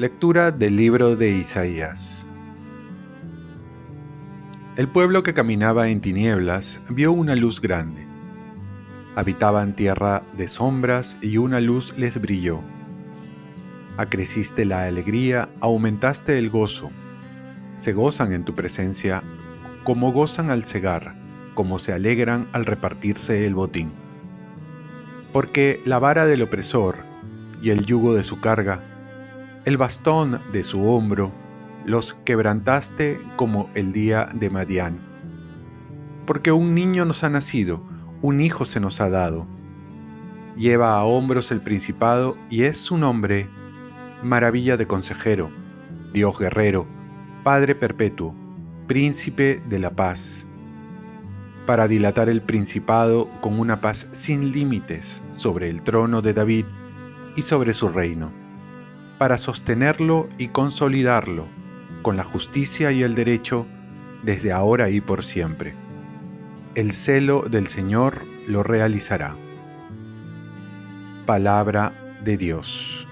Lectura del libro de Isaías. El pueblo que caminaba en tinieblas vio una luz grande. Habitaban tierra de sombras y una luz les brilló. Acreciste la alegría, aumentaste el gozo. Se gozan en tu presencia como gozan al cegar, como se alegran al repartirse el botín. Porque la vara del opresor y el yugo de su carga el bastón de su hombro los quebrantaste como el día de Madián. Porque un niño nos ha nacido, un hijo se nos ha dado. Lleva a hombros el principado y es su nombre maravilla de consejero, Dios guerrero, Padre perpetuo, príncipe de la paz. Para dilatar el principado con una paz sin límites sobre el trono de David y sobre su reino para sostenerlo y consolidarlo con la justicia y el derecho desde ahora y por siempre. El celo del Señor lo realizará. Palabra de Dios.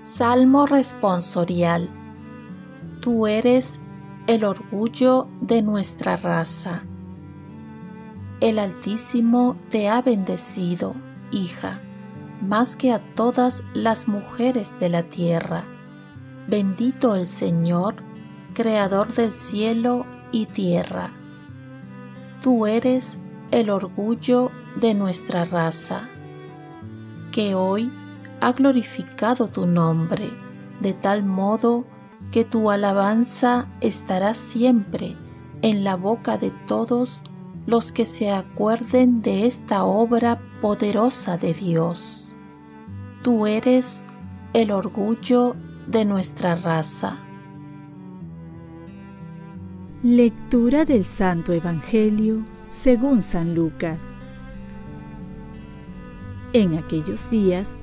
Salmo responsorial. Tú eres el orgullo de nuestra raza. El Altísimo te ha bendecido, hija más que a todas las mujeres de la tierra. Bendito el Señor, Creador del cielo y tierra. Tú eres el orgullo de nuestra raza, que hoy ha glorificado tu nombre, de tal modo que tu alabanza estará siempre en la boca de todos los que se acuerden de esta obra poderosa de Dios. Tú eres el orgullo de nuestra raza. Lectura del Santo Evangelio según San Lucas. En aquellos días,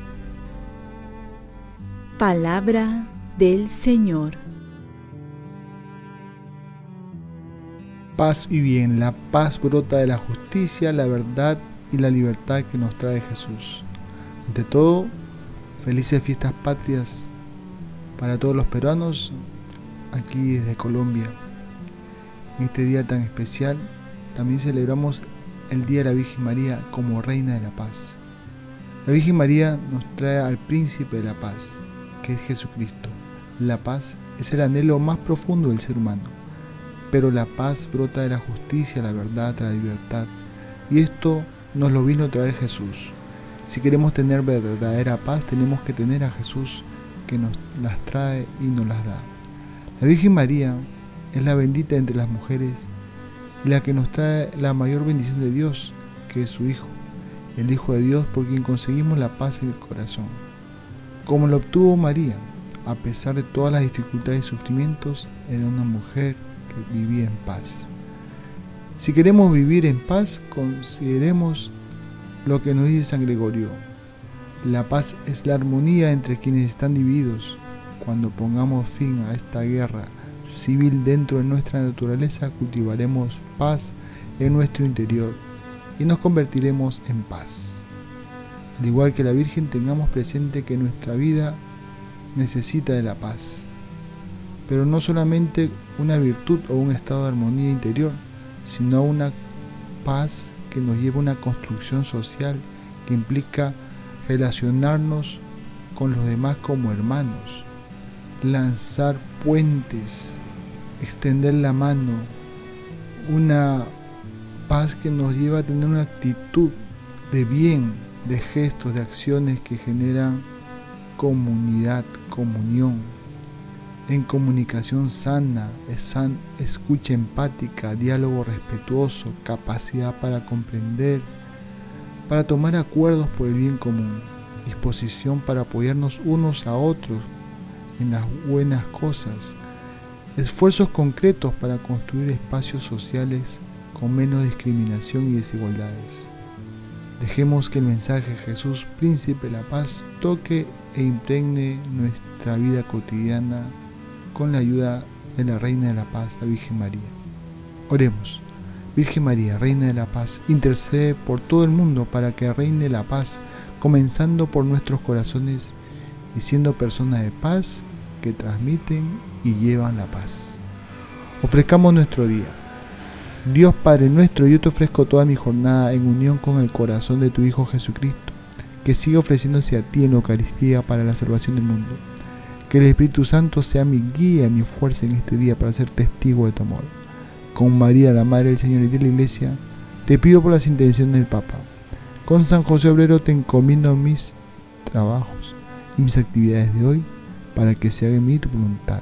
Palabra del Señor. paz y bien. La paz brota de la justicia, la verdad y la libertad que nos trae Jesús. Ante todo, felices fiestas patrias para todos los peruanos aquí desde Colombia. En este día tan especial también celebramos el Día de la Virgen María como Reina de la Paz. La Virgen María nos trae al Príncipe de la Paz, que es Jesucristo. La paz es el anhelo más profundo del ser humano pero la paz brota de la justicia, la verdad, la libertad. Y esto nos lo vino a traer Jesús. Si queremos tener verdadera paz, tenemos que tener a Jesús que nos las trae y nos las da. La Virgen María es la bendita entre las mujeres y la que nos trae la mayor bendición de Dios, que es su Hijo, el Hijo de Dios por quien conseguimos la paz en el corazón. Como lo obtuvo María, a pesar de todas las dificultades y sufrimientos, era una mujer vivía en paz. Si queremos vivir en paz, consideremos lo que nos dice San Gregorio. La paz es la armonía entre quienes están divididos. Cuando pongamos fin a esta guerra civil dentro de nuestra naturaleza, cultivaremos paz en nuestro interior y nos convertiremos en paz. Al igual que la Virgen, tengamos presente que nuestra vida necesita de la paz. Pero no solamente una virtud o un estado de armonía interior, sino una paz que nos lleva a una construcción social que implica relacionarnos con los demás como hermanos, lanzar puentes, extender la mano, una paz que nos lleva a tener una actitud de bien, de gestos, de acciones que generan comunidad, comunión, en comunicación sana, escucha empática, diálogo respetuoso, capacidad para comprender, para tomar acuerdos por el bien común, disposición para apoyarnos unos a otros en las buenas cosas, esfuerzos concretos para construir espacios sociales con menos discriminación y desigualdades. Dejemos que el mensaje de Jesús, Príncipe de la Paz, toque e impregne nuestra vida cotidiana con la ayuda de la Reina de la Paz, la Virgen María. Oremos. Virgen María, Reina de la Paz, intercede por todo el mundo para que reine la paz, comenzando por nuestros corazones y siendo personas de paz que transmiten y llevan la paz. Ofrezcamos nuestro día. Dios Padre nuestro, yo te ofrezco toda mi jornada en unión con el corazón de tu Hijo Jesucristo, que sigue ofreciéndose a ti en Eucaristía para la salvación del mundo. Que el Espíritu Santo sea mi guía y mi fuerza en este día para ser testigo de tu amor. Con María, la Madre del Señor y de la Iglesia, te pido por las intenciones del Papa. Con San José Obrero te encomiendo mis trabajos y mis actividades de hoy para que se haga en mí tu voluntad.